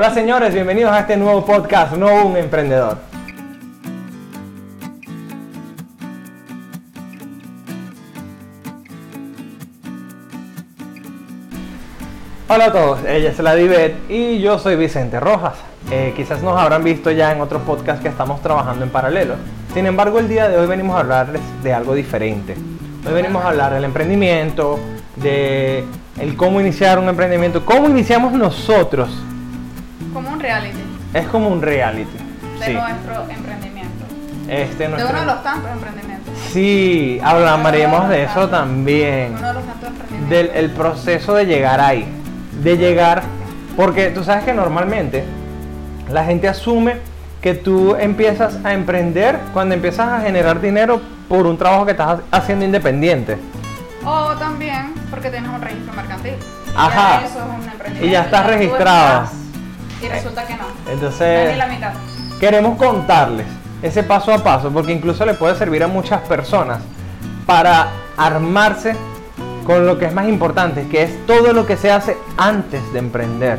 Hola señores, bienvenidos a este nuevo podcast, No un emprendedor. Hola a todos, ella es la Divet y yo soy Vicente Rojas. Eh, quizás nos habrán visto ya en otros podcasts que estamos trabajando en paralelo. Sin embargo, el día de hoy venimos a hablarles de algo diferente. Hoy venimos a hablar del emprendimiento, de el cómo iniciar un emprendimiento, cómo iniciamos nosotros. Como un reality Es como un reality. de sí. nuestro emprendimiento. Este, De nuestro- uno de los tantos emprendimientos. Sí, hablaremos de eso también. Uno de los tantos emprendimientos. Del el proceso de llegar ahí. De llegar, porque tú sabes que normalmente la gente asume que tú empiezas a emprender cuando empiezas a generar dinero por un trabajo que estás haciendo independiente. O también porque tienes un registro mercantil. Y Ajá. ya eso es un emprendimiento. Y ya estás tú registrado. Y resulta que no. Entonces, la mitad. queremos contarles ese paso a paso, porque incluso le puede servir a muchas personas para armarse con lo que es más importante, que es todo lo que se hace antes de emprender.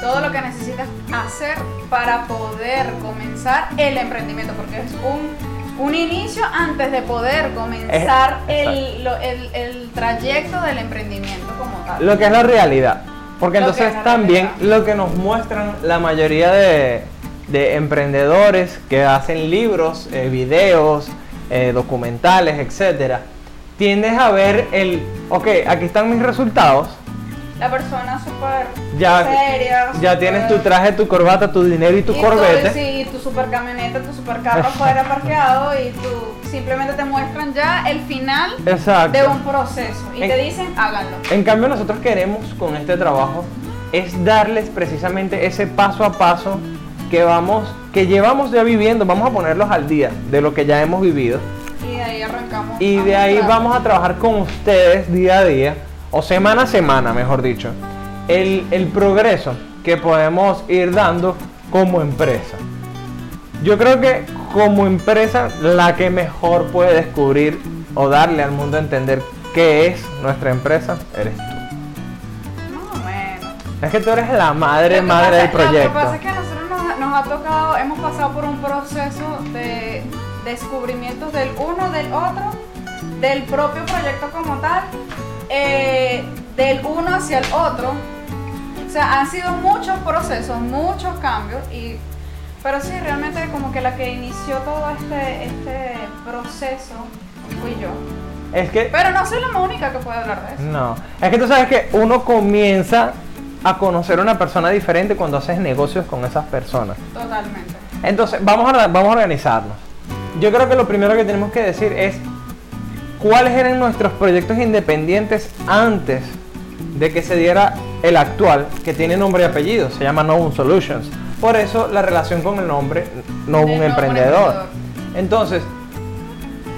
Todo lo que necesitas hacer para poder comenzar el emprendimiento, porque es un, un inicio antes de poder comenzar Es- el, lo- el- el trayecto del emprendimiento como tal. Lo que es la realidad. Porque Lo entonces también lo que nos muestran la mayoría de, de emprendedores que hacen libros, eh, videos, eh, documentales, etcétera, tiendes a ver el, ok, aquí están mis resultados, La persona súper ya, seria. ya tienes tu traje, tu corbata, tu dinero y tu y corbete. todo, sí, tu super camioneta, tu super carro afuera parqueado y tú simplemente te muestran ya el final Exacto. de un proceso y En- te dicen háganlo. En cambio nosotros queremos con este trabajo es darles precisamente ese paso a paso que vamos, que llevamos ya viviendo, vamos a ponerlos al día de lo que ya hemos vivido Y de ahí arrancamos. y de ahí vamos a trabajar con ustedes día a día o semana a semana, mejor dicho, el, el progreso que podemos ir dando como empresa. Yo creo que como empresa la que mejor puede descubrir o darle al mundo a entender qué es nuestra empresa eres tú. Más o menos. Es que tú eres la madre, madre pasa- del Lo que proyecto. pasa es que a nosotros nos, nos ha tocado, hemos pasado por un proceso de descubrimientos del uno, del otro, del propio proyecto como tal, eh, del uno hacia el otro. O sea, han sido muchos procesos, muchos cambios, y, pero sí, realmente como que la que inició todo este, este proceso fui yo. Es que Pero no soy la única que puede hablar de eso. no, es que tú sabes que uno comienza a conocer a una persona diferente cuando haces negocios con esas personas. Totalmente. Entonces, vamos a, vamos a organizarnos. Yo creo que lo primero que tenemos que decir es cuáles eran nuestros proyectos independientes antes de que se diera el actual, que tiene nombre y apellido, se llama Novum Solutions. Por eso la relación con el nombre Novum De Novum Emprendedor. Emprendedor. Entonces,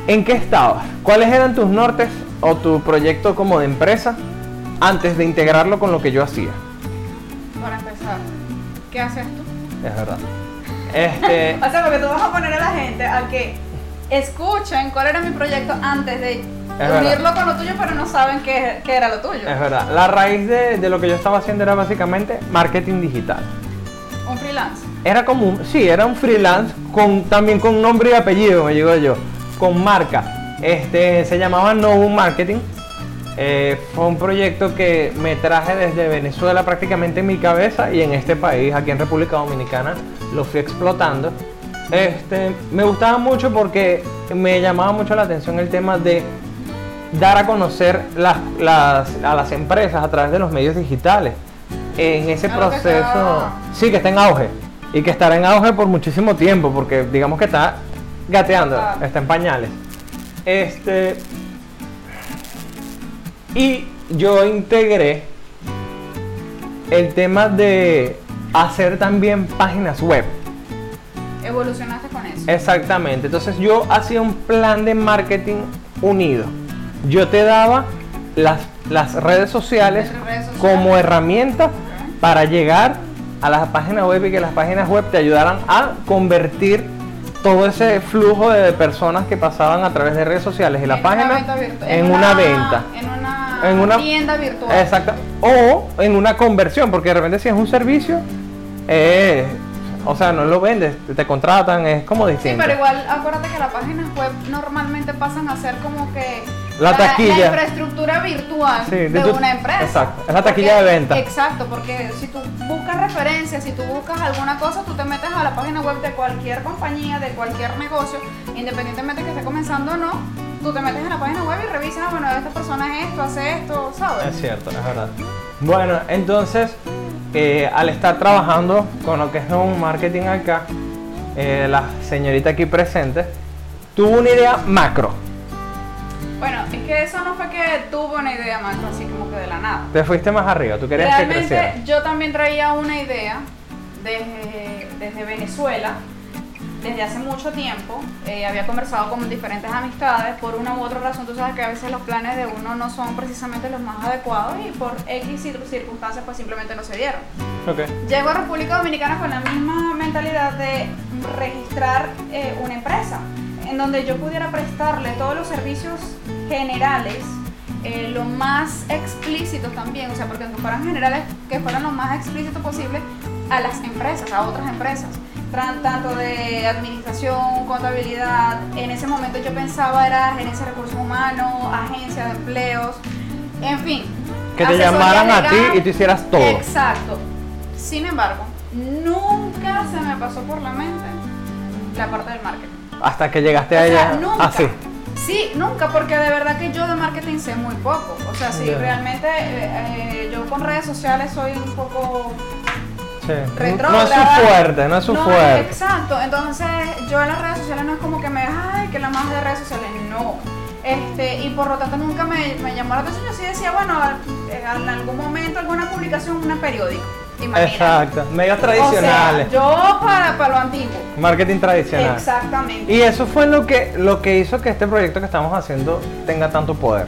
¿en qué estabas? ¿Cuáles eran tus nortes o tu proyecto como de empresa antes de integrarlo con lo que yo hacía? Para empezar, ¿qué haces tú? Es verdad. Este, O sea, porque tú vas a poner a la gente a que escuchen cuál era mi proyecto antes de unirlo con lo tuyo, pero no saben qué, qué era lo tuyo. Es verdad. La raíz de, de lo que yo estaba haciendo era básicamente marketing digital. Un freelance. Era como un, sí, era un freelance con también con nombre y apellido, me digo yo, con marca. Este se llamaba Novum Marketing. Eh, fue un proyecto que me traje desde Venezuela prácticamente en mi cabeza y en este país, aquí en República Dominicana, lo fui explotando. Este, me gustaba mucho porque me llamaba mucho la atención el tema de dar a conocer las, las- a las empresas a través de los medios digitales. En ese Algo que proceso, está- sí, que está en auge y que estará en auge por muchísimo tiempo, porque digamos que está gateando, Total. está en pañales. Este, y yo integré el tema de hacer también páginas web. Evolucionaste con eso. Exactamente. Entonces yo hacía un plan de marketing unido. Yo te daba las, las redes sociales Las redes sociales. como herramienta para llegar a las páginas web y que las páginas web te ayudaran a convertir todo ese flujo de personas que pasaban a través de redes sociales y la En página una en, una, venta. En una, En una- tienda virtual. Exacto. O en una conversión, porque de repente si es un servicio, eh, o sea, no lo vendes, te contratan, es como Sí, distinto. pero igual acuérdate que las páginas web normalmente pasan a ser como que La taquilla. infraestructura virtual Sí, de de, tu- una empresa. exacto, es la taquilla de venta. Exacto, porque si tú buscas referencias, si tú buscas alguna cosa, tú te metes a la página web de cualquier compañía, de cualquier negocio, independientemente que esté comenzando o no, tú te metes en la página web y revisas, ah, bueno, esta persona es esto, hace esto, ¿sabes? Es cierto, es verdad. Bueno, entonces, eh, al estar trabajando con lo que es un marketing acá, eh, la señorita aquí presente tuvo una idea macro. Bueno, es que eso no fue que tuvo una idea más, así como que de la nada. Te fuiste más arriba, tú querías que creciera. Realmente yo también traía una idea desde, desde Venezuela, desde hace mucho tiempo. Eh, había conversado con diferentes amistades, por una u otra razón, tú sabes que a veces los planes de uno no son precisamente los más adecuados y por X cir- circunstancias pues simplemente no se dieron. Ok. Llego a República Dominicana con la misma mentalidad de registrar eh, una empresa en donde yo pudiera prestarle todos los servicios generales, eh, lo más explícitos también, o sea, porque aunque fueran generales, que fueran lo más explícito posible a las empresas, a otras empresas, tanto de administración, contabilidad. En ese momento yo pensaba era gerencia de recursos humanos, agencia de empleos, en fin. Que te llamaran a ti y tú hicieras todo. Exacto. Sin embargo, nunca se me pasó por la mente la parte del marketing. Hasta que llegaste a O sea, ella nunca. así. Sí, nunca, porque de verdad que yo de marketing sé muy poco. O sea, sí, realmente eh, eh, yo con redes sociales soy un poco Sí. No es su fuerte, no es su fuerte. Exacto, entonces yo en las redes sociales no es como que me, ay, que la más de redes sociales, no. Este, y por lo tanto nunca me, me llamó la atención. Yo sí decía, bueno, eh, en algún momento alguna publicación en un periódico. Imagínate. Exacto. Medios O sea, tradicionales. yo para, para lo antiguo. Marketing tradicional. Exactamente. Y eso fue lo que, lo que hizo que este proyecto que estamos haciendo tenga tanto poder.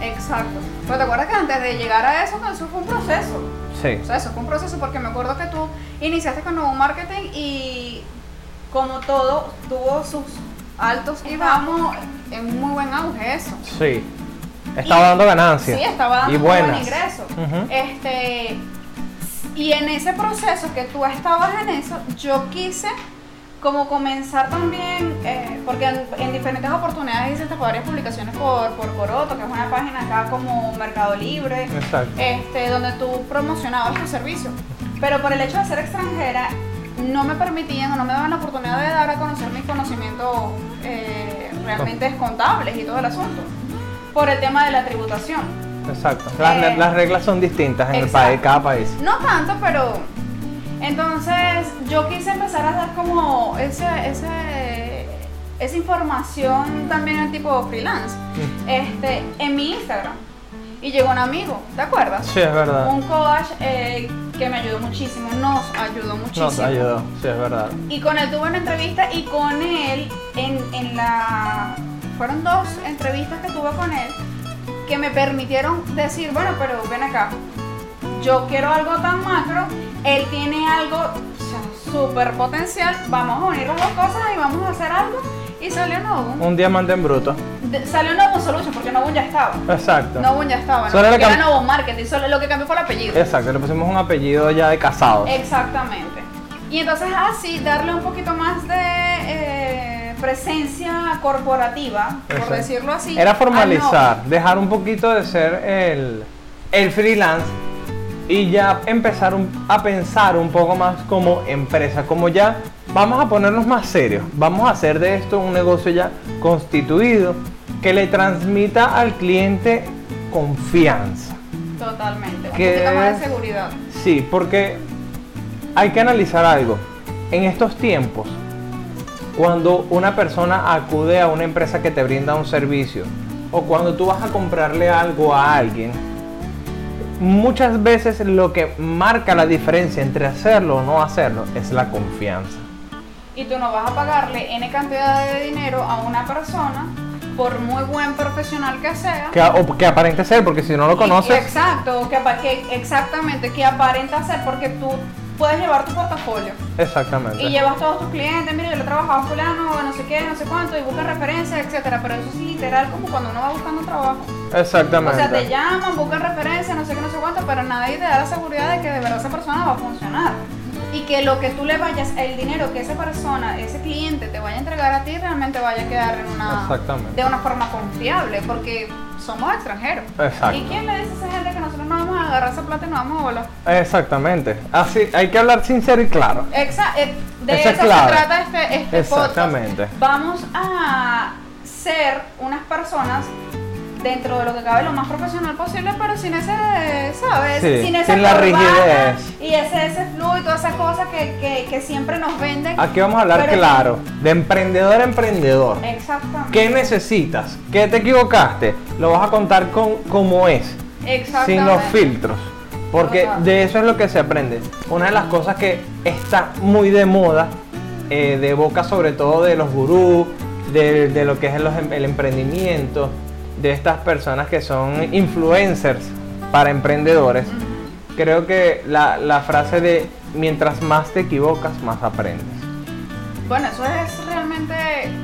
Exacto. Pero te acuerdas que antes de llegar a eso, eso fue un proceso. Sí. O sea, eso fue un proceso porque me acuerdo que tú iniciaste con nuevo marketing y como todo, tuvo sus altos y bajos en muy buen auge eso. Sí. Estaba Y- dando ganancias. Sí, estaba dando y muy buen buenas. ingreso. Este, y en ese proceso que tú estabas en eso, yo quise como comenzar también, eh, porque en, en diferentes oportunidades hice varias publicaciones por, por Coroto, que es una página acá como Mercado Libre, Exacto. este, donde tú promocionabas tu servicio. Pero por el hecho de ser extranjera, no me permitían o no me daban la oportunidad de dar a conocer mis conocimientos eh, realmente contables y todo el asunto. Por el tema de la tributación. Exacto. Las, Eh, las reglas son distintas en el país, cada país. No tanto, pero. Entonces, yo quise empezar a dar como ese, ese, esa información también en tipo freelance Mm. este, en mi Instagram. Y llegó un amigo, ¿te acuerdas? Sí, es verdad. Un coach eh, que me ayudó muchísimo, nos ayudó muchísimo. Nos ayudó, sí, es verdad. Y con él tuve una entrevista y con él, en, en la. Fueron dos entrevistas que tuve con él que me permitieron decir, bueno, pero ven acá, yo quiero algo tan macro, él tiene algo o sea, súper potencial, vamos a unir las dos cosas y vamos a hacer algo. Y salió Novum. Un diamante en bruto. De- salió Novum Solution porque Novum ya estaba. Exacto. Novum ya estaba, ¿no? Solo Porque era Novum Marketing, solo lo que cambió fue el apellido. Exacto, le pusimos un apellido ya de casados. Exactamente. Y entonces así darle un poquito más de eh, presencia corporativa, por decirlo así. Era al formalizar, dejar un poquito de ser el, el freelance y ya empezar un- a pensar un poco más como empresa, como ya vamos a ponernos más serios, vamos a hacer de esto un negocio ya constituido que le transmita al cliente confianza. Totalmente. Un Que poquito más de seguridad. Sí, porque hay que analizar algo. En estos tiempos, cuando una persona acude a una empresa que te brinda un servicio o cuando tú vas a comprarle algo a alguien, muchas veces lo que marca la diferencia entre hacerlo o no hacerlo es la confianza. Y tú no vas a pagarle N cantidad de dinero a una persona, por muy buen profesional que sea. Que, o que aparente ser, porque si no lo conoces, exacto, que, que exactamente, que aparenta ser, porque tú puedes llevar tu portafolio. exactamente. Y llevas todos tus clientes, mira, yo le he trabajado fulano, no sé qué, no sé cuánto, y buscas referencias, etcétera. Pero eso es literal como cuando uno va buscando trabajo. O Exactamente. sea, te llaman, buscan referencias, no sé qué, no sé cuánto, pero nadie te da la seguridad de que de verdad esa persona va a funcionar. y que lo que tú le vayas, el dinero que esa persona, ese cliente te vaya a entregar a ti, realmente vaya a quedar en una, Exactamente. de una forma confiable, porque somos extranjeros. Exacto. ¿Y quién le dice a esa gente que nosotros no vamos a agarrar esa plata y no vamos a volar? Exactamente. Así, hay que hablar sincero y claro. Exa- eh, de es eso se trata este, este Exactamente. podcast. Vamos a ser unas personas dentro de lo que cabe lo más profesional posible, pero sin ese, ¿sabes? Sí, sin esa sin la rigidez. Y ese, ese flujo y todas esas cosas que, que, que siempre nos venden. Aquí vamos a hablar claro. De emprendedor a emprendedor. Exactamente. ¿Qué necesitas? ¿Qué te equivocaste? Lo vas a contar con como es. Exactamente. sin los filtros. Porque de eso es lo que se aprende. Una de las cosas que está muy de moda, eh, de boca sobre todo de los gurús, de, de lo que es el, el emprendimiento, de estas personas que son influencers para emprendedores, creo que la, la frase de mientras más te equivocas, más aprendes. Bueno, eso es realmente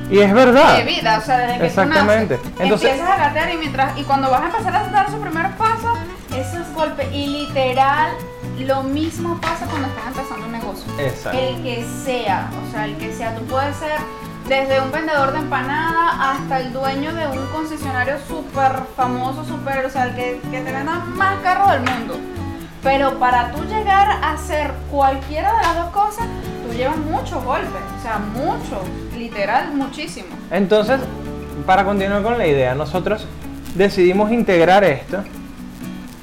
Y es verdad. de vida, o sea, desde que Exactamente. tú naces, Entonces- empiezas a gatear y mientras y cuando vas a empezar a dar esos primeros pasos, esos golpes y literal lo mismo pasa cuando estás empezando un negocio. Exacto. El que sea, o sea, el que sea, tú puedes ser desde un vendedor de empanada hasta el dueño de un concesionario súper famoso, súper, o sea, el que, que te venda más carro del mundo. Pero para tú llegar a hacer cualquiera de las dos cosas, tú llevas muchos golpes, o sea, muchos, literal, muchísimo. Entonces, para continuar con la idea, nosotros decidimos integrar esto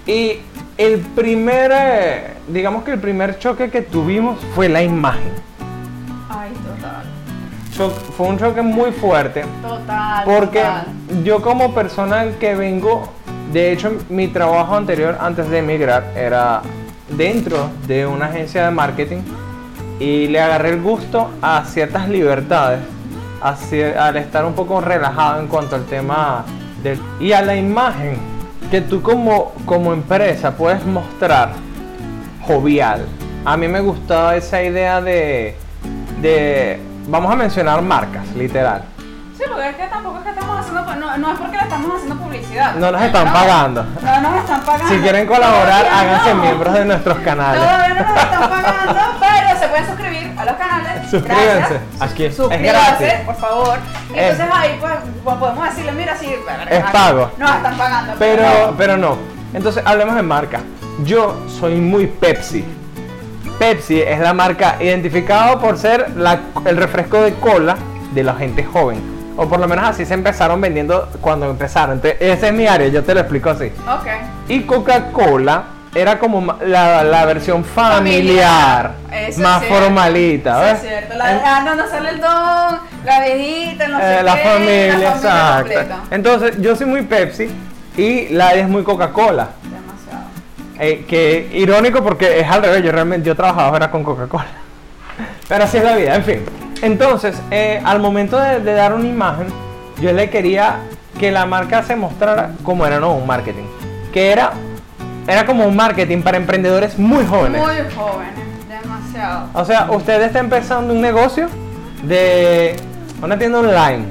y el primer, eh, digamos que el primer choque que tuvimos fue la imagen. Fue un choque muy fuerte Total. porque total. yo como persona que vengo, de hecho mi trabajo anterior antes de emigrar era dentro de una agencia de marketing y le agarré el gusto a ciertas libertades, a cier- al estar un poco relajado en cuanto al tema del, y a la imagen que tú como, como empresa puedes mostrar jovial. A mí me gustaba esa idea de, de vamos a mencionar marcas, literal. Sí, porque es que tampoco es que estamos haciendo, no, no es porque le estamos haciendo publicidad. No nos están pagando. No nos están pagando. Si quieren colaborar, háganse miembros de nuestros canales. Todavía no nos están pagando, pero se pueden suscribir a los canales. Suscríbanse. Gracias. Aquí es- Suscríbanse, gratis. por favor. Entonces ahí pues, pues, podemos decirle, mira, sí, Es pago. Nos están pagando. Pero, pero no. Entonces, hablemos de marca. Yo soy muy Pepsi. Pepsi es la marca identificada por ser la- el refresco de cola de la gente joven. O por lo menos así se empezaron vendiendo cuando empezaron. Entonces, ese es mi área, yo te lo explico así. Ok. Y Coca-Cola era como la, la versión familiar, más formalita. Eso ¿ves? es cierto. La dejando no sale el don, la viejita, no sé Eh, la qué, familia, exacto. completa. Entonces, yo soy muy Pepsi y la es muy Coca-Cola. Eh, que irónico porque es al revés, yo realmente yo trabajaba era con Coca-Cola. Pero así es la vida, en fin. Entonces, eh, al momento de, de dar una imagen, yo le quería que la marca se mostrara como era, no, un marketing. Que era, era como un marketing para emprendedores muy jóvenes. Muy jóvenes, demasiado. O sea, usted está empezando un negocio de una tienda online.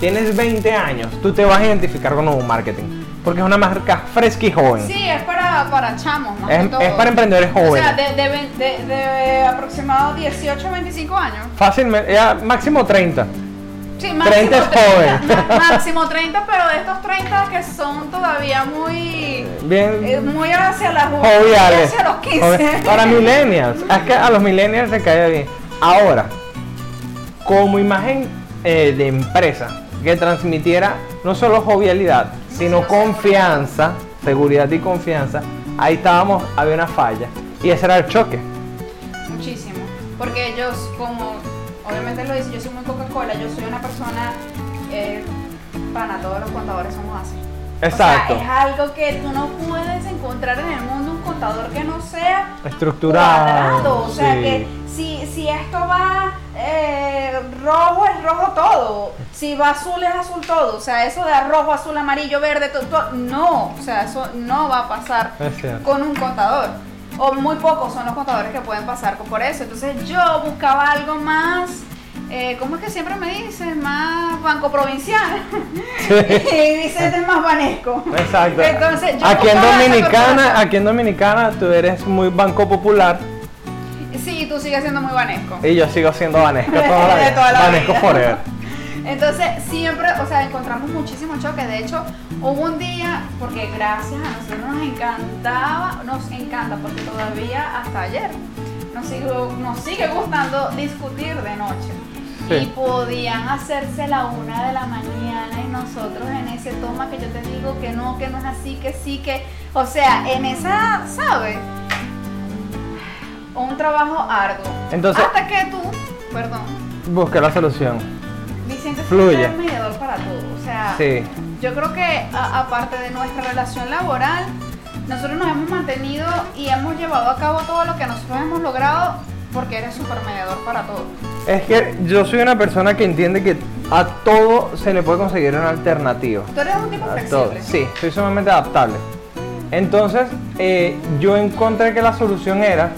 Tienes 20 años, tú te vas a identificar con un marketing. Porque es una marca fresca y joven. Sí, es para, para chamos, más Es- que todo. es para emprendedores O sea, jóvenes. de, de, de, de aproximado 18 a 25 años. Fácilmente, ya máximo 30. Sí, máximo 30 es 30, joven. Máximo 30, pero de estos 30 que son todavía muy. Bien eh, muy hacia la juventud. Hacia los 15. Joven- Para millennials. Es que a los millennials se cae bien. Ahora, como imagen eh, de empresa que transmitiera no solo jovialidad, sino confianza, seguridad y confianza, ahí estábamos, había una falla. Y ese era el choque. Muchísimo. Porque ellos, como obviamente lo dice, yo soy muy Coca-Cola, yo soy una persona. Eh, pana, todos los contadores somos así. Exacto. O sea, es algo que tú no puedes encontrar en el mundo un contador que no sea Estructurado. cuadrado. O sea sí. que si, si esto va eh, rojo es rojo todo. Si va azul es azul todo. O sea, eso de rojo, azul, amarillo, verde, todo, no. O sea, eso no va a pasar con un contador. O muy pocos son los contadores que pueden pasar por eso. Entonces yo buscaba algo más, eh, ¿cómo es que siempre me dices? Más banco provincial. y Vicente es más vanesco. Exacto. Entonces yo aquí en Dominicana, aquí en Dominicana tú eres muy banco popular. Sí, tú sigues siendo muy vanesco. Y yo sigo siendo Vanesco toda la De vida. toda la Vanesco vida. forever. Entonces, siempre, o sea, encontramos muchísimos choques. De hecho, hubo un día, porque gracias a nosotros nos encantaba, nos encanta, porque todavía hasta ayer nos sigue, nos sigue gustando discutir de noche. Sí. Y podían hacerse la una de la mañana y nosotros en ese toma que yo te digo que no, que no es así, que sí, que. O sea, en esa, ¿sabes? Un trabajo arduo. Entonces- Hasta que tú, perdón, Busca la solución. Vicente Fluye. es mediador para todo. O sea, Sí. yo creo que a- aparte de nuestra relación laboral, nosotros nos hemos mantenido y hemos llevado a cabo todo lo que nosotros hemos logrado porque eres súper mediador para todo. Es que yo soy una persona que entiende que a todo se le puede conseguir una alternativa. Tú eres un tipo A todo. flexible. Sí, soy sumamente adaptable. Entonces, eh, yo encontré que la solución era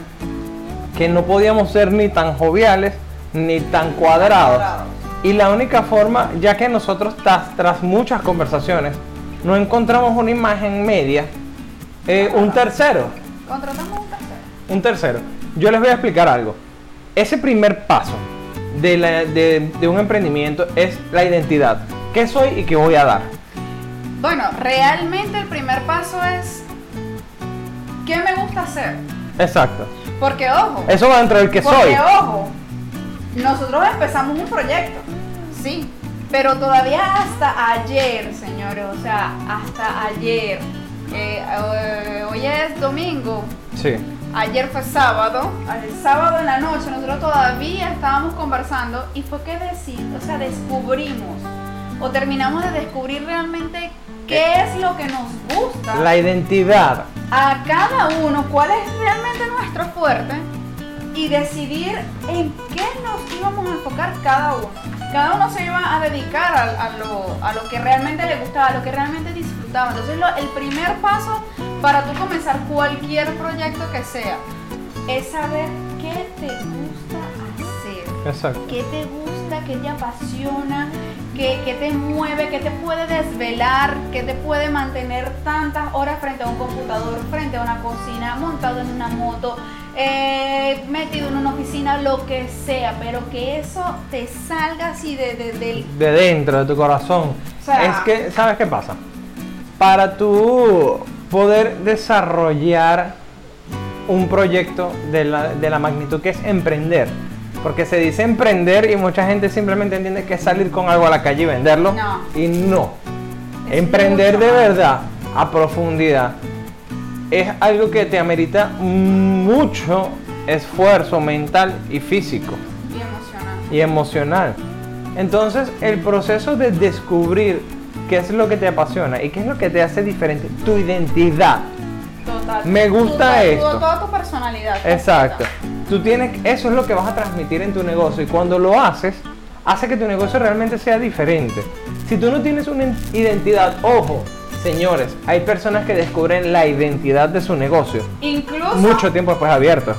que no podíamos ser ni tan joviales ni tan cuadrados. Cuadrados. Y la única forma, ya que nosotros tras, tras muchas conversaciones no encontramos una imagen media, eh, un tercero, Contratamos un tercero. un tercero. Yo les voy a explicar algo. Ese primer paso de, la- de- de un emprendimiento es la identidad. ¿Qué soy y qué voy a dar? Bueno, realmente el primer paso es ¿qué me gusta hacer? Exacto. Porque ojo, Eso va dentro del que porque soy. ojo, nosotros empezamos un proyecto, sí, pero todavía hasta ayer, señores, o sea, hasta ayer, eh, eh, hoy es domingo, Sí. Ayer fue sábado, el sábado en la noche nosotros todavía estábamos conversando y fue que decir, o sea, descubrimos o terminamos de descubrir realmente qué es lo que nos gusta La identidad. a cada uno cuál es realmente nuestro fuerte y decidir en qué nos íbamos a enfocar cada uno. Cada uno se iba a dedicar a, a lo, a lo que realmente le gustaba, a lo que realmente disfrutaba. Entonces lo- el primer paso para tú comenzar cualquier proyecto que sea es saber qué te gusta hacer Exacto. qué te gusta, qué te apasiona, qué, qué te mueve, qué te puede desvelar, qué te puede mantener tantas horas frente a un computador, frente a una cocina, montado en una moto, eh, metido en una oficina, lo que sea, pero que eso te salga así de, de- del... De dentro, de tu corazón. O sea- es que, ¿sabes qué pasa? Para tú poder desarrollar un proyecto de la, de la magnitud que es emprender. Porque se dice emprender y mucha gente simplemente entiende que es salir con algo a la calle y venderlo. No. Y no. Es emprender de verdad, a profundidad, es algo que te amerita mucho esfuerzo mental y físico y emocionante. y emocional. Entonces, el proceso de descubrir qué es lo que te apasiona y qué es lo que te hace diferente, tu identidad. Total. Me gusta Tu- esto. Toda tu personalidad. Exacto. Tú tienes, eso es lo que vas a transmitir en tu negocio y cuando lo haces, hace que tu negocio realmente sea diferente. Si tú no tienes una identidad, ojo, señores, hay personas que descubren la identidad de su negocio Incluso mucho tiempo después abierto.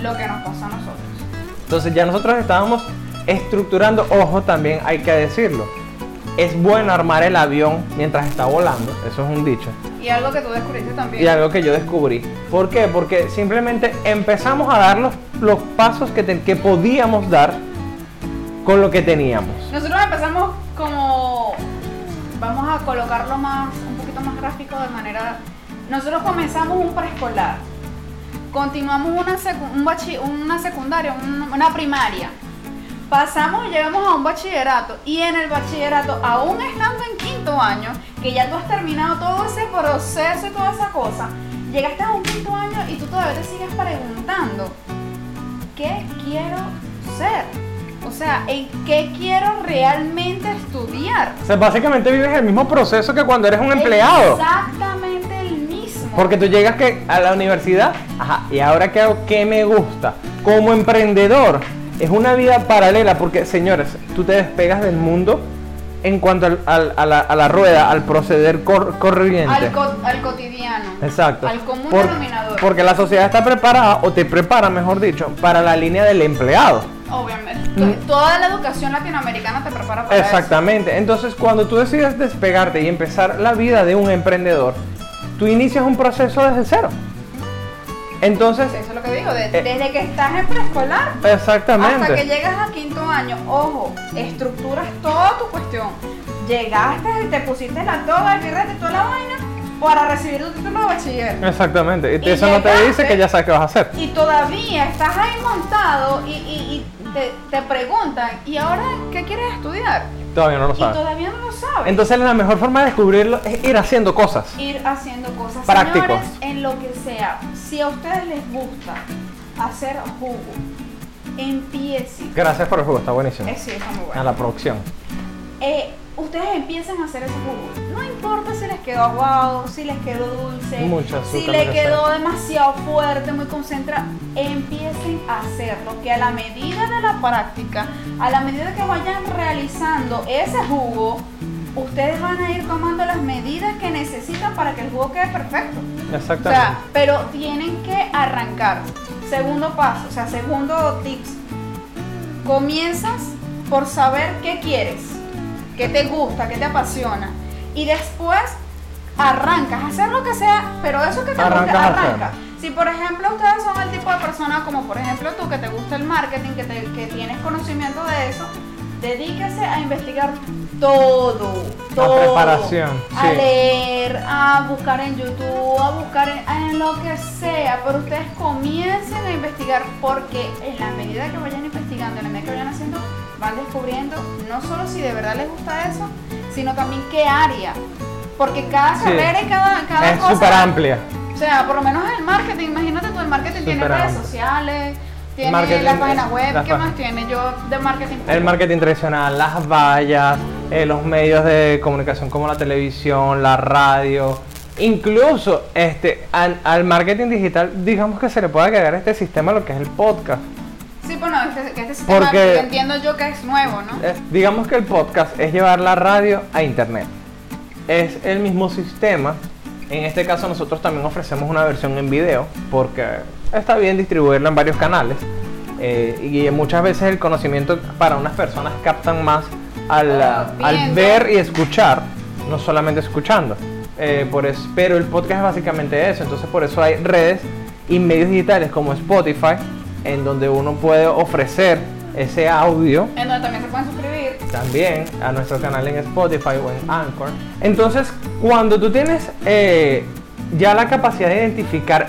lo que nos pasa a nosotros. Entonces ya nosotros estábamos estructurando, ojo también hay que decirlo, es bueno armar el avión mientras está volando, eso es un dicho, Y algo que tú descubriste también. y algo que yo descubrí. ¿Por qué? Porque simplemente empezamos a dar los, los pasos que, te- que podíamos dar con lo que teníamos. Nosotros empezamos como, vamos a colocarlo más, un poquito más gráfico de manera, nosotros comenzamos un preescolar, continuamos una, secu- un bachi- una secundaria, un- una primaria, pasamos y llegamos a un bachillerato y en el bachillerato, aún estando en quinto año, que ya tú has terminado todo ese proceso y toda esa cosa, llegaste a un quinto año y tú todavía te sigues preguntando, ¿qué quiero ser? O sea, ¿en qué quiero realmente estudiar? O sea, básicamente vives el mismo proceso que cuando eres un empleado. Exactamente el mismo. Porque tú llegas que a la universidad, ajá, y ahora qué hago, qué me gusta. Como emprendedor, es una vida paralela, porque señores, tú te despegas del mundo en cuanto al- al- a, la, a la rueda, al proceder cor- corriente. al, co- al cotidiano. Exacto. Al común Por- denominador. Porque la sociedad está preparada, o te prepara, mejor dicho, para la línea del empleado. Obviamente. Mm. Toda la educación latinoamericana te prepara para eso. Exactamente. Entonces, cuando tú decides despegarte y empezar la vida de un emprendedor, tú inicias un proceso desde cero. Entonces, Eso es lo que digo, de- Eh, desde que estás en preescolar exactamente. hasta que llegas a quinto año, ojo, estructuras toda tu cuestión. Llegaste y te pusiste la toga, el birrete toda la vaina para recibir tu título de bachiller. Exactamente. Y Y eso no te dice que ya sabes qué vas a hacer. Y todavía estás ahí montado y, y- y te, te preguntan, ¿y ahora qué quieres estudiar? Todavía no lo Y sabes. todavía no lo sabes. Entonces la mejor forma de descubrirlo es ir haciendo cosas. ir haciendo cosas. Prácticos. Señores, en lo que sea, si a ustedes les gusta hacer jugo, empiecen. Gracias por el juego, está buenísimo. Eh, sí, está muy bueno. A la producción. Eh, ustedes empiecen a hacer ese jugo. Importa si les quedó aguado, si les quedó dulce, azúcar, si le que quedó demasiado fuerte, muy concentrado. Empiecen a hacerlo, que a la medida de la práctica, a la medida que vayan realizando ese jugo, ustedes van a ir tomando las medidas que necesitan para que el jugo quede perfecto. O sea, Exactamente. pero tienen que arrancar. Segundo paso, o sea, segundo tips. Comienzas por saber qué quieres, qué te gusta, qué te apasiona. Y después arrancas hacer lo que sea, pero eso que te Arrancas gusta, arranca. Si por ejemplo ustedes son el tipo de persona como por ejemplo tú que te gusta el marketing, que, te- que tienes conocimiento de eso, dedíquese a investigar todo, todo. preparación, A sí. leer, a buscar en YouTube, a buscar en, en lo que sea, pero ustedes comiencen a investigar porque en la medida que vayan investigando, en la medida que vayan haciendo, van descubriendo no solo si de verdad les gusta eso, sino también qué área. Porque cada Sí. carrera y cada, cada Es cosa. súper amplia. O sea, por lo menos el marketing, imagínate tú, el marketing tiene redes sociales, tiene Marketing la página es- web, ¿qué más tiene? Yo de marketing. El marketing tradicional, las vallas, eh, los medios de comunicación como la televisión, la radio, incluso este al, al marketing digital, digamos que se le puede agregar este sistema lo que es el podcast. Bueno, este, este sistema Porque- que entiendo yo que es nuevo, ¿no? Digamos que el podcast es llevar la radio a internet. Es el mismo sistema. En este caso nosotros también ofrecemos una versión en video porque está bien distribuirla en varios canales. Eh, y muchas veces el conocimiento para unas personas captan más al, al ver y escuchar, no solamente escuchando. Eh, por es- pero el podcast es básicamente eso. Entonces por eso hay redes y medios digitales como Spotify en donde uno puede ofrecer ese audio En donde también se pueden suscribir. también a nuestro canal en Spotify o en Anchor. Entonces, cuando tú tienes eh, ya la capacidad de identificar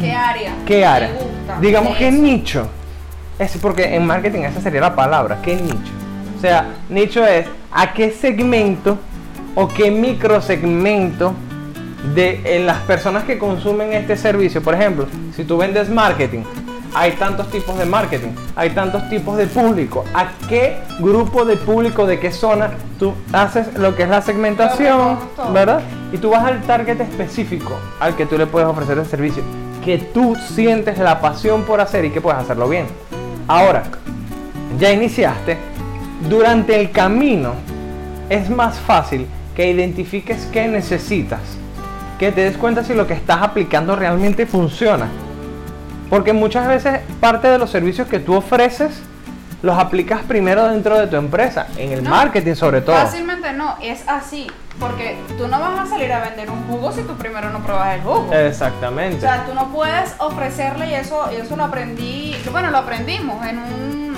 ¿Qué área? qué área, te gusta digamos qué nicho, es porque en marketing esa sería la palabra, qué nicho. O sea, nicho es a qué segmento o qué microsegmento de eh, las personas que consumen este servicio. Por ejemplo, si tú vendes marketing, hay tantos tipos de marketing, hay tantos tipos de público. ¿A qué grupo de público, de qué zona tú haces lo que es la segmentación, verdad? Y tú vas al target específico al que tú le puedes ofrecer el servicio, que tú sientes la pasión por hacer y que puedes hacerlo bien. Ahora, ya iniciaste, durante el camino es más fácil que identifiques qué necesitas, que te des cuenta si lo que estás aplicando realmente funciona. Porque muchas veces parte de los servicios que tú ofreces los aplicas primero dentro de tu empresa, en el No, marketing sobre todo. Fácilmente no, es así. Porque tú no vas a salir a vender un jugo si tú primero no pruebas el jugo. O Exactamente. sea, tú no puedes ofrecerle, y eso, y eso lo aprendí, bueno, lo aprendimos en un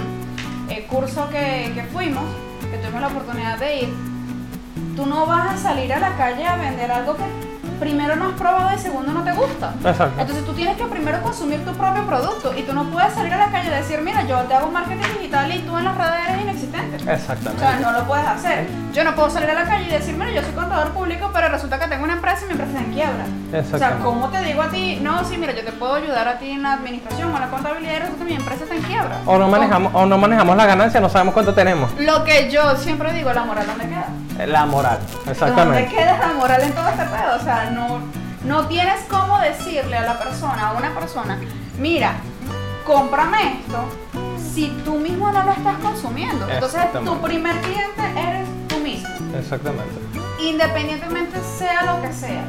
eh, curso que, que fuimos, que tuvimos la oportunidad de ir. Tú no vas a salir a la calle a vender algo que primero no has probado y segundo no te gusta. Exacto. Entonces tú tienes que primero consumir tu propio producto y tú no puedes salir a la calle y decir, mira, yo te hago marketing digital y tú en las redes eres inexistente. O Exactamente. sea, no lo puedes hacer. Yo no puedo salir a la calle y decir, mira, yo soy contador público, pero resulta que tengo una empresa y mi empresa está en quiebra. O sea, Exactamente. ¿cómo te digo a ti? No, sí, mira, yo te puedo ayudar a ti en la administración o en la contabilidad y resulta que mi empresa está en quiebra. O no manejamos, o no manejamos la ganancia, no sabemos cuánto tenemos. Lo que yo siempre digo, la moral, ¿dónde queda? La moral. ¿Dónde Exactamente. queda la moral en todo este pedo? O sea, no, no tienes cómo decirle a la persona, a una persona, mira, cómprame esto si tú mismo no lo estás consumiendo. Entonces, tu primer cliente eres tú mismo. Exactamente. independientemente sea lo que sea,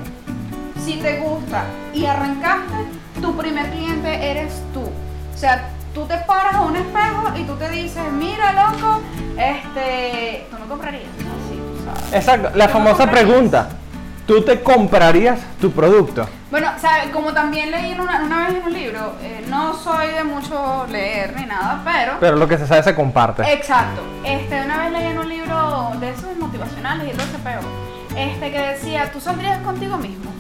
si te gusta y arrancaste, tu primer cliente eres tú. O sea, tú te paras a un espejo y tú te dices, mira loco, este, tú me comprarías. Exacto. La famosa pregunta. ¿tú te comprarías tu producto? Bueno, ¿sabe? como también leí una, una vez en un libro, eh, no soy de mucho leer ni nada, pero... Pero lo que se sabe se comparte. Exacto. Este, una vez leí en un libro de esos motivacionales y todo ese peo, este, que decía, ¿tú saldrías contigo mismo?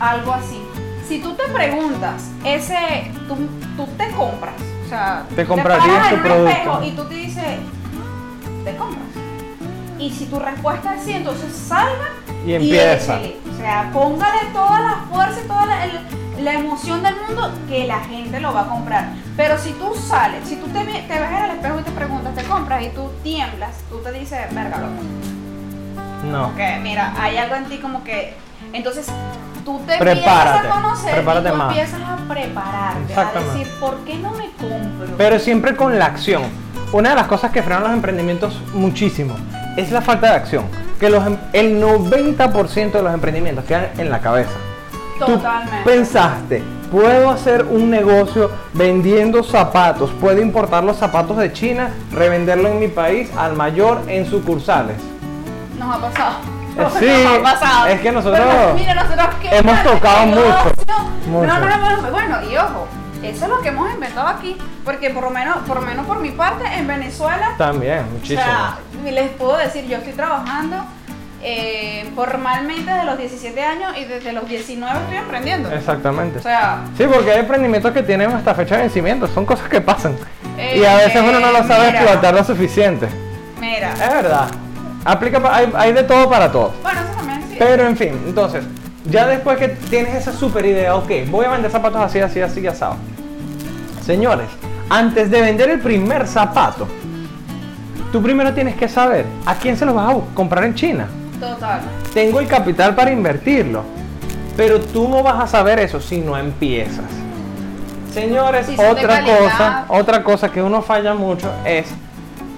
Algo así. Si tú te preguntas, ese, tú, tú te compras, o sea, Te comprarías paras tu en un producto. espejo y tú te dices, te compras. Y si tu respuesta es sí, entonces salga Y empieza. O sea, póngale toda la fuerza y toda la, el- la emoción del mundo que la gente lo va a comprar. Pero si tú sales, si tú te, ve- te ves en el espejo y te preguntas, te compras y tú tiemblas, tú te dices, verga, loco. No. Porque mira, hay algo en ti como que. Entonces tú te Prepárate, empiezas a conocer prepárate y tú más. empiezas a prepararte, a decir, ¿por qué no me compro? Pero siempre con la acción. Una de las cosas que frenan los emprendimientos muchísimo es la falta de acción. Que los, em- el 90% de los emprendimientos quedan en la cabeza. Totalmente. Tú pensaste, puedo hacer un negocio vendiendo zapatos, puedo importar los zapatos de China, revenderlo en mi país al mayor en sucursales. Nos ha pasado. Eh, sí, Nos ha pasado. es que nosotros Pero, mira, nosotros qué hemos tocado mucho, no, no, no, bueno, y ojo, eso es lo que hemos inventado aquí, porque por lo menos, por lo menos por mi parte, en Venezuela, También, o muchísimo. sea, les puedo decir, yo estoy trabajando eh, formalmente desde los 17 años y desde los 19 estoy emprendiendo. Exactamente. O sea, Sí, porque hay emprendimientos que tienen hasta fecha de vencimiento, son cosas que pasan. Eh, y a veces uno no lo sabe mira. explotar lo suficiente. mira. Es verdad. Aplica, hay, hay de todo para todos. Bueno, eso también sí. Pero en fin, entonces, ya después que tienes esa super idea, ok, voy a vender zapatos así, así, así, asado. Señores, antes de vender el primer zapato, tú primero tienes que saber a quién se lo vas a comprar en China. Total. Tengo el capital para invertirlo, pero tú no vas a saber eso si no empiezas. Señores, Si otra cosa, otra cosa que uno falla mucho es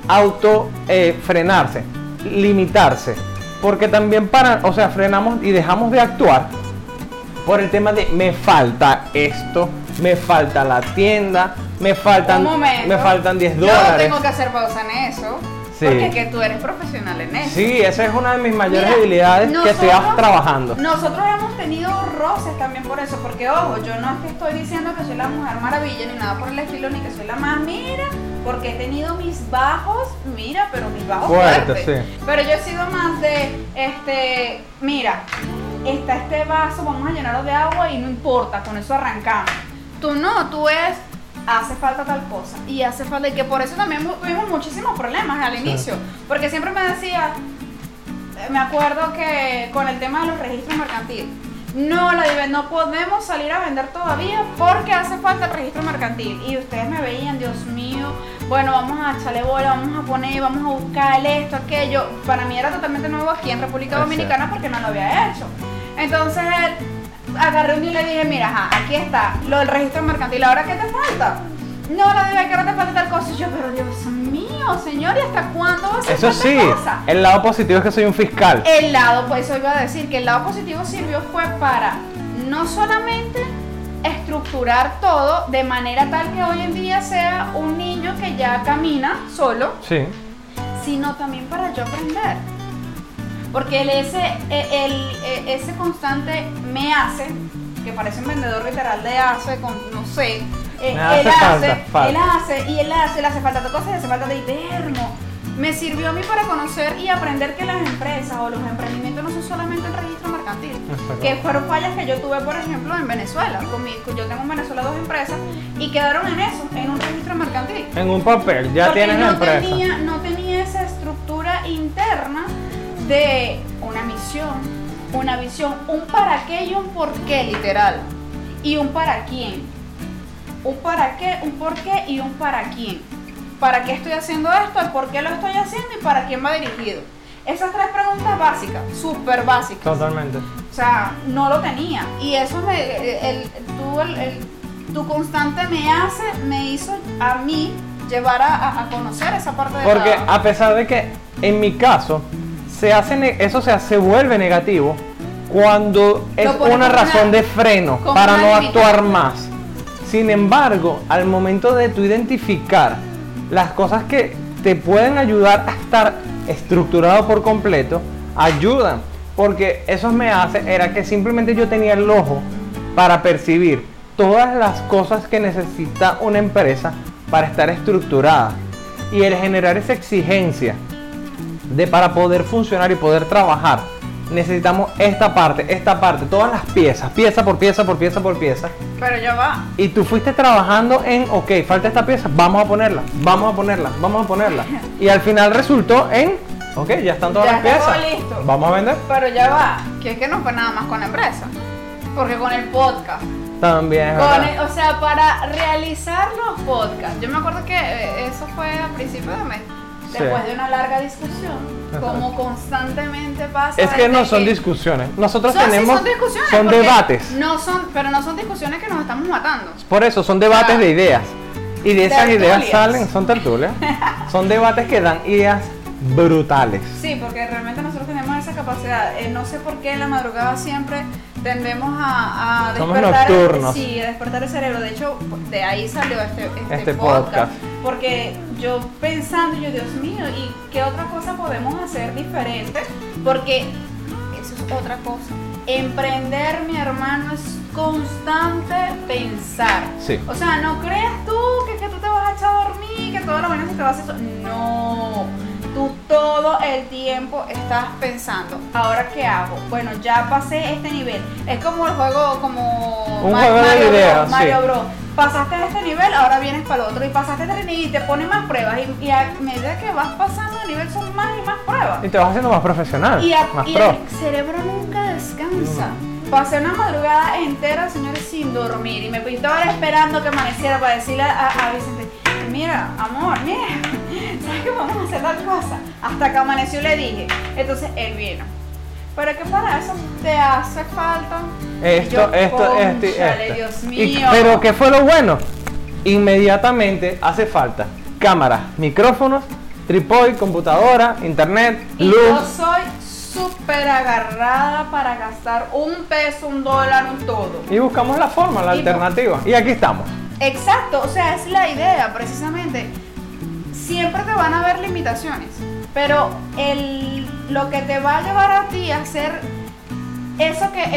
auto eh, frenarse, limitarse, porque también para, o sea, frenamos y dejamos de actuar por el tema de me falta esto, me falta la tienda, me faltan, Un me faltan 10 Yo dólares. tengo que hacer pausa en eso. Sí. Porque que tú eres profesional en eso. Sí, esa es una de mis mayores Mira, debilidades que estoy nosotros- trabajando. Nosotros hemos tenido roces también por eso, porque ojo, yo no es que estoy diciendo que soy la mujer maravilla ni nada por el estilo, ni que soy la más, mira, porque he tenido mis bajos, mira, pero mis bajos Fuertes, sí. Pero yo he sido más de, este, mira, está este vaso, vamos a llenarlo de agua y no importa, con eso arrancamos. Tú no, tú es, hace falta tal cosa y hace falta, y que por eso también tuvimos muchísimos problemas al inicio, porque siempre me decía, me acuerdo que con el tema de los registros mercantiles, no, la dive- no podemos salir a vender todavía porque hace falta el registro mercantil. Y ustedes me veían, Dios mío, bueno, vamos a echarle bola, vamos a poner, vamos a buscar esto, aquello. Para mí era totalmente nuevo aquí en República Dominicana porque no lo había hecho. Entonces agarré un día y le dije, mira, ajá, aquí está, lo del registro mercantil, ¿ahora qué te falta? No, la dive, que ahora te falta tal cosa. Y yo, pero Dios mío, señor, ¿y hasta cuándo va a Eso sí, cosa? el lado positivo es que soy un fiscal. El lado, pues eso iba a decir, que el lado positivo sirvió fue para no solamente estructurar todo de manera tal que hoy en día sea un niño que ya camina solo, Sí. sino también para yo aprender. Porque el, ese, e- el, e- ese constante me hace, que parece un vendedor literal de hace, con, no sé, eh, Me hace él falta, hace, falta. él hace, y él hace, él hace falta de cosas y hace falta de hiberno. Me sirvió a mí para conocer y aprender que las empresas o los emprendimientos no son solamente el registro mercantil. Exacto. Que fueron fallas que yo tuve, por ejemplo, en Venezuela. Con mi- yo tengo en Venezuela dos empresas y quedaron en eso, en un registro mercantil. En un papel, ya Porque tienes la no empresa. Tenía, no tenía esa estructura interna de una misión, una visión, un para qué y un por qué literal. Y un para quién. Un para qué, un por qué y un para quién. ¿Para qué estoy haciendo esto? ¿El por qué lo estoy haciendo? ¿Y para quién va dirigido? Esas tres preguntas básicas, súper básicas. Totalmente. O sea, no lo tenía. Y eso me, el, tú, el, el- tu constante me hace, me hizo a mí llevar a, conocer esa parte de Porque la- a pesar de que en mi caso se hace eso se, hace- se vuelve negativo cuando es una razón una- de freno para no actuar más. Sin embargo, al momento de tu identificar las cosas que te pueden ayudar a estar estructurado por completo, ayudan. porque eso me hace, era que simplemente yo tenía el ojo para percibir todas las cosas que necesita una empresa para estar estructurada. Y el generar esa exigencia de para poder funcionar y poder trabajar, necesitamos esta parte, esta parte, todas las piezas, pieza por pieza por pieza por pieza. Pero ya va. Y tú fuiste trabajando en, ok, falta esta pieza, vamos a ponerla, vamos a ponerla, vamos a ponerla. Y al final resultó en, ok, ya están todas Ya las piezas. listo. Vamos a vender. Pero ya va. Que es que no fue nada más con la empresa. Porque con el podcast. También Con el- o sea, para realizar los podcasts. Yo me acuerdo que eh, eso fue a principios de mes. Sí. Después de una larga discusión, Ajá. como constantemente pasa. Es que no son discusiones. Nosotros Son- sí, tenemos. son discusiones. son debates. No son, pero no son discusiones que nos estamos matando. Por eso, son debates de ideas. Y de esas ideas salen, son tertulias. son debates que dan ideas brutales. Sí, porque realmente nosotros tenemos esa capacidad. Eh, no sé por qué en la madrugada siempre tendemos a, despertar. nocturnos. Sí, a despertar el cerebro. De hecho, de ahí salió este, este, Este podcast, podcast. Porque yo pensando, yo, Dios mío, ¿y qué otra cosa podemos hacer diferente? Porque eso es otra cosa. Emprender, mi hermano, es constante pensar. Sí. O sea, no creas tú que, que tú te vas a echar a dormir, que toda la mañana se te va a hacer eso. No. Tú todo el tiempo estás pensando, ¿ahora qué hago? Bueno, ya pasé este nivel. Es como el juego, como Un Ma- juego de Mario ideas, Bros, Mario. Pasaste este nivel, ahora vienes para el otro. Y pasaste este nivel y te pone más pruebas. Y, y a medida que vas pasando de nivel son más y más pruebas. Y te vas haciendo más profesional. Y, a- más y pro. el cerebro nunca descansa. Pasé una madrugada entera, señores, sin dormir. Y me pintaba esperando que amaneciera para decirle a, a Vicente, mira, amor, mira, ¿sabes que vamos a hacer tal cosa? Hasta que amaneció le dije. Entonces él vino. Pero que para eso te hace falta. Esto, Yo, esto, esto. Dios Y- pero ¿qué fue lo bueno? Inmediatamente hace falta cámara, micrófonos, trípode, computadora, internet, Y yo luz. soy súper agarrada para gastar un peso, un dólar, un todo. Y buscamos la forma, la Y- alternativa. Y aquí estamos. Exacto, o sea, es la idea, precisamente. Siempre te van a haber limitaciones, pero el, lo que te va a llevar a ti a hacer eso que eh,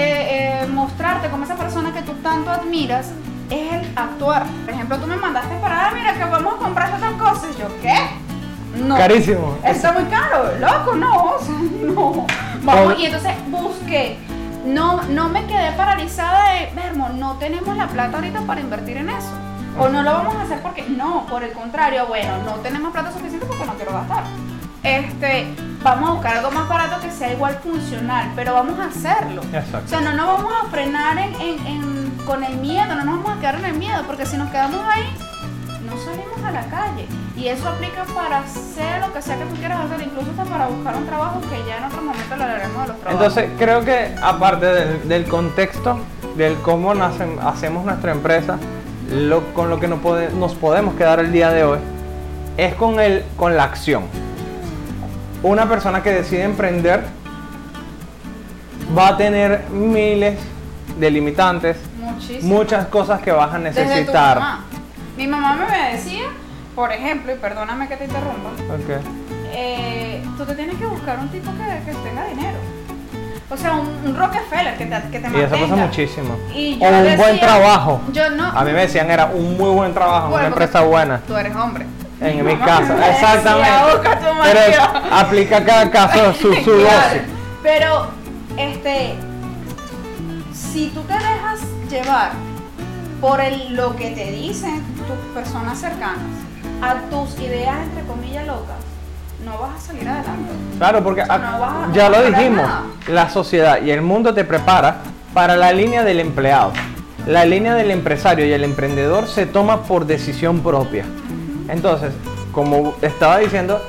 eh, mostrarte como esa persona que tú tanto admiras es el actuar. Por ejemplo, tú me mandaste para, ah, mira, que vamos a comprar estas cosas. Y yo, ¿qué? No. Carísimo. Está muy caro, loco, no, o sea, no. Vamos, y entonces busqué. No, no me quedé paralizada de, Vermo, no tenemos la plata ahorita para invertir en eso. O no lo vamos a hacer porque, no, por el contrario, bueno, no tenemos plata suficiente porque no quiero gastar. Este, vamos a buscar algo más barato que sea igual funcional, pero vamos a hacerlo. O Exacto. sea, no nos vamos a frenar en, en- en- con el miedo, no nos vamos a quedar en el miedo, porque si nos quedamos ahí, no salimos a la calle. Y eso aplica para hacer lo que sea que tú quieras hacer, incluso hasta para buscar un trabajo que ya en otro momento lo hablaremos de los trabajos. Entonces, creo que aparte del, del contexto, del cómo nacen- hacemos nuestra empresa, lo, con lo que pode- nos podemos quedar el día de hoy, es con, el, con la acción. Una persona que decide emprender va a tener miles de limitantes, Muchísimo. muchas cosas que vas a Desde tu necesitar. mamá. Mi mamá me decía, por ejemplo, y perdóname que te interrumpa, Ok. eh, tú te tienes que buscar un tipo que, que tenga dinero. O sea, un, un Rockefeller que te, que te Y eso pasa mantenga. muchísimo. Y O un decía- buen trabajo. Yo no. A mí me decían era un muy buen trabajo, Bueno, una empresa buena. Tú eres hombre. En mi casa, me decía, exactamente. "Busca tu Pero marido". aplica cada caso su, su Claro, dosis. Pero, este, si tú te dejas llevar por el- lo que te dicen tus personas cercanas, a tus ideas entre comillas locas, no vas a salir adelante. Claro, porque a- No vas a- ya no lo dijimos, nada. la sociedad y el mundo te prepara para la línea del empleado. La línea del empresario y el emprendedor se toma por decisión propia. Entonces, como estaba diciendo,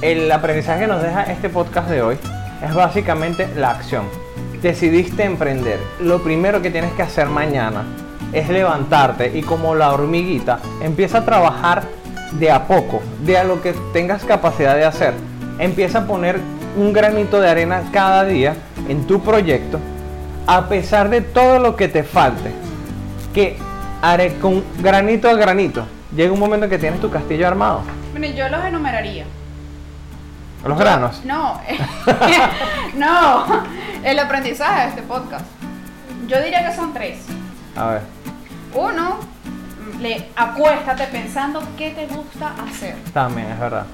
el aprendizaje que nos deja este podcast de hoy es básicamente la acción. Decidiste emprender. Lo primero que tienes que hacer mañana es levantarte y como la hormiguita empieza a trabajar de a poco, de a lo que tengas capacidad de hacer. Empieza a poner un granito de arena cada día en tu proyecto, a pesar de todo lo que te falte. Que haré con granito a granito. Llega un momento en que tienes tu castillo armado. Miren, yo los enumeraría. Los granos. No, no, el aprendizaje de este podcast. Yo diría que son tres. A ver. Uno, le acuéstate pensando qué te gusta hacer. También, es verdad.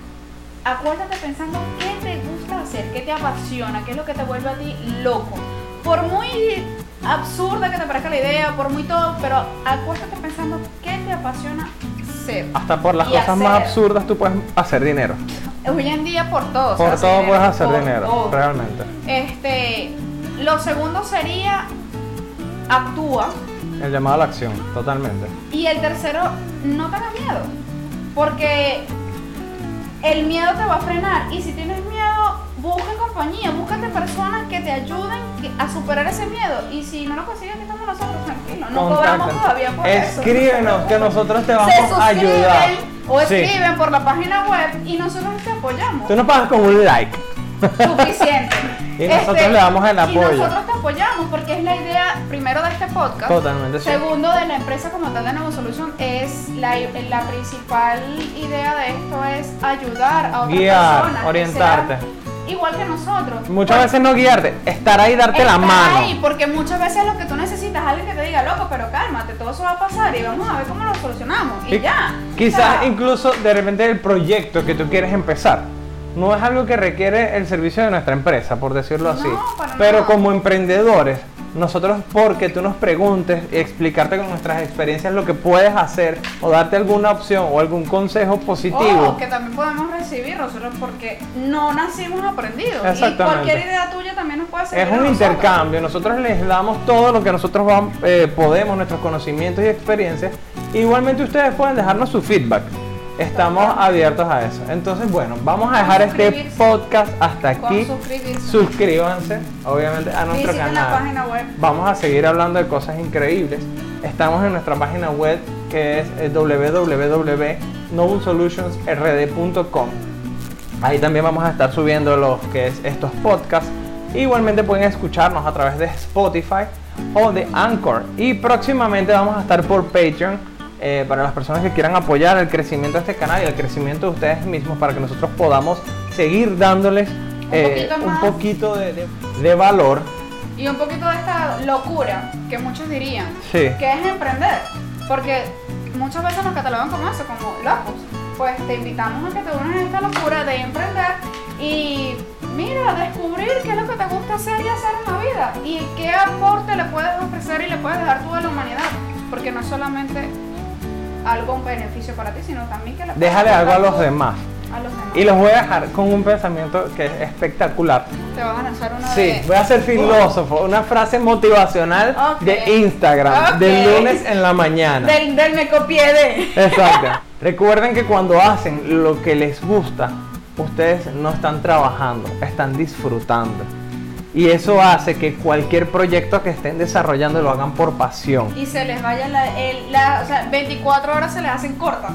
Acuéstate pensando qué te gusta hacer, qué te apasiona, qué es lo que te vuelve a ti loco. Por muy absurda que te parezca la idea, por muy todo, pero acuéstate pensando qué te apasiona hacer. Hasta por las Y cosas más absurdas tú puedes hacer dinero. Hoy en día por todo. Por hace todo dinero, puedes hacer dinero, todo. realmente. Este, lo segundo sería actúa El llamado a la acción, totalmente. y el tercero no tengas miedo, porque el miedo te va a frenar y si tienes miedo busca compañía, búscate personas que te ayuden a superar ese miedo y si no lo consigues aquí estamos nosotros tranquilos, no cobramos Contáctanos. todavía por eso. Escríbenos que nosotros te vamos a ayudar. o Sí. escriben por la página web y nosotros te apoyamos. Tú nos pagas con un like. suficiente. Y nosotros le damos el apoyo. Y nosotros te apoyamos porque es la idea, primero, de este podcast. Totalmente, sí. Segundo, de la empresa como tal de Nuevo Solution, es la, la principal idea de esto es ayudar a otras Guiar, personas. orientarte. Igual que nosotros. Muchas Porque veces no guiarte, estar ahí y darte la mano. ahí, porque muchas veces lo que tú necesitas es alguien que te diga, loco, pero cálmate, todo eso va a pasar y vamos a ver cómo lo solucionamos. Y, Y ya. Quizás O sea, incluso de repente el proyecto que tú quieres empezar no es algo que requiere el servicio de nuestra empresa, por decirlo así. No, Pero nada. como emprendedores, nosotros porque tú nos preguntes y explicarte con nuestras experiencias lo que puedes hacer o darte alguna opción o algún consejo positivo. Que también podemos recibir nosotros porque no nacimos aprendidos. Y Exactamente. cualquier idea tuya también nos puede servir. Es un intercambio, nosotros les damos todo lo que nosotros eh, podemos, nuestros conocimientos y experiencias. Igualmente ustedes pueden dejarnos su feedback. Estamos abiertos a eso. Entonces, bueno, vamos a dejar este podcast hasta aquí. Suscríbanse, obviamente, a nuestro Visiten la canal. página web. Vamos a seguir hablando de cosas increíbles. Estamos en nuestra página web que es eh, www.nobusolutionsrd.com. Ahí también vamos a estar subiendo los que es estos podcasts. Igualmente pueden escucharnos a través de Spotify o de Anchor. Y próximamente vamos a estar por Patreon eh, para las personas que quieran apoyar el crecimiento de este canal y el crecimiento de ustedes mismos para que nosotros podamos seguir dándoles eh, poquito un más. poquito de- de- de valor Y un poquito de esta locura que muchos dirían, Sí. que es emprender. Porque muchas veces nos catalogan como eso, como locos. Pues te invitamos a que te unas a esta locura de emprender y mira, descubrir qué es lo que te gusta hacer y hacer en la vida. Y qué aporte le puedes ofrecer y le puedes dejar tú a la humanidad. Porque no es solamente algo, un beneficio para ti, sino también que le Déjale algo a los demás. A los demás. Y los voy a dejar con un pensamiento que es espectacular. Te vas a lanzar una Sí, de... voy a ser filósofo, una frase motivacional de Instagram, Ok. del lunes en la mañana. Del, del me copié de... Exacto. Recuerden que cuando hacen lo que les gusta, ustedes no están trabajando, están disfrutando. Y eso hace que cualquier proyecto que estén desarrollando lo hagan por pasión. y se les vaya la, el- la- o sea, 24 horas se les hacen cortas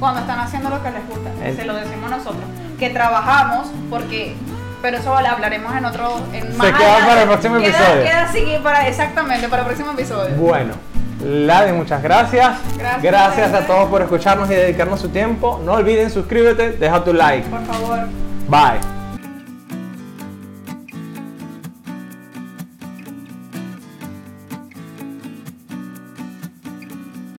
cuando están haciendo lo que les gusta. El- Se lo decimos nosotros, que trabajamos porque pero eso lo hablaremos en otro en más queda para el próximo Queda- episodio. Queda así para exactamente para el próximo episodio. Bueno, Lade, muchas gracias. Gracias, Gracias a todos por escucharnos y dedicarnos su tiempo. No olviden suscríbete, deja tu like. Por favor. Bye.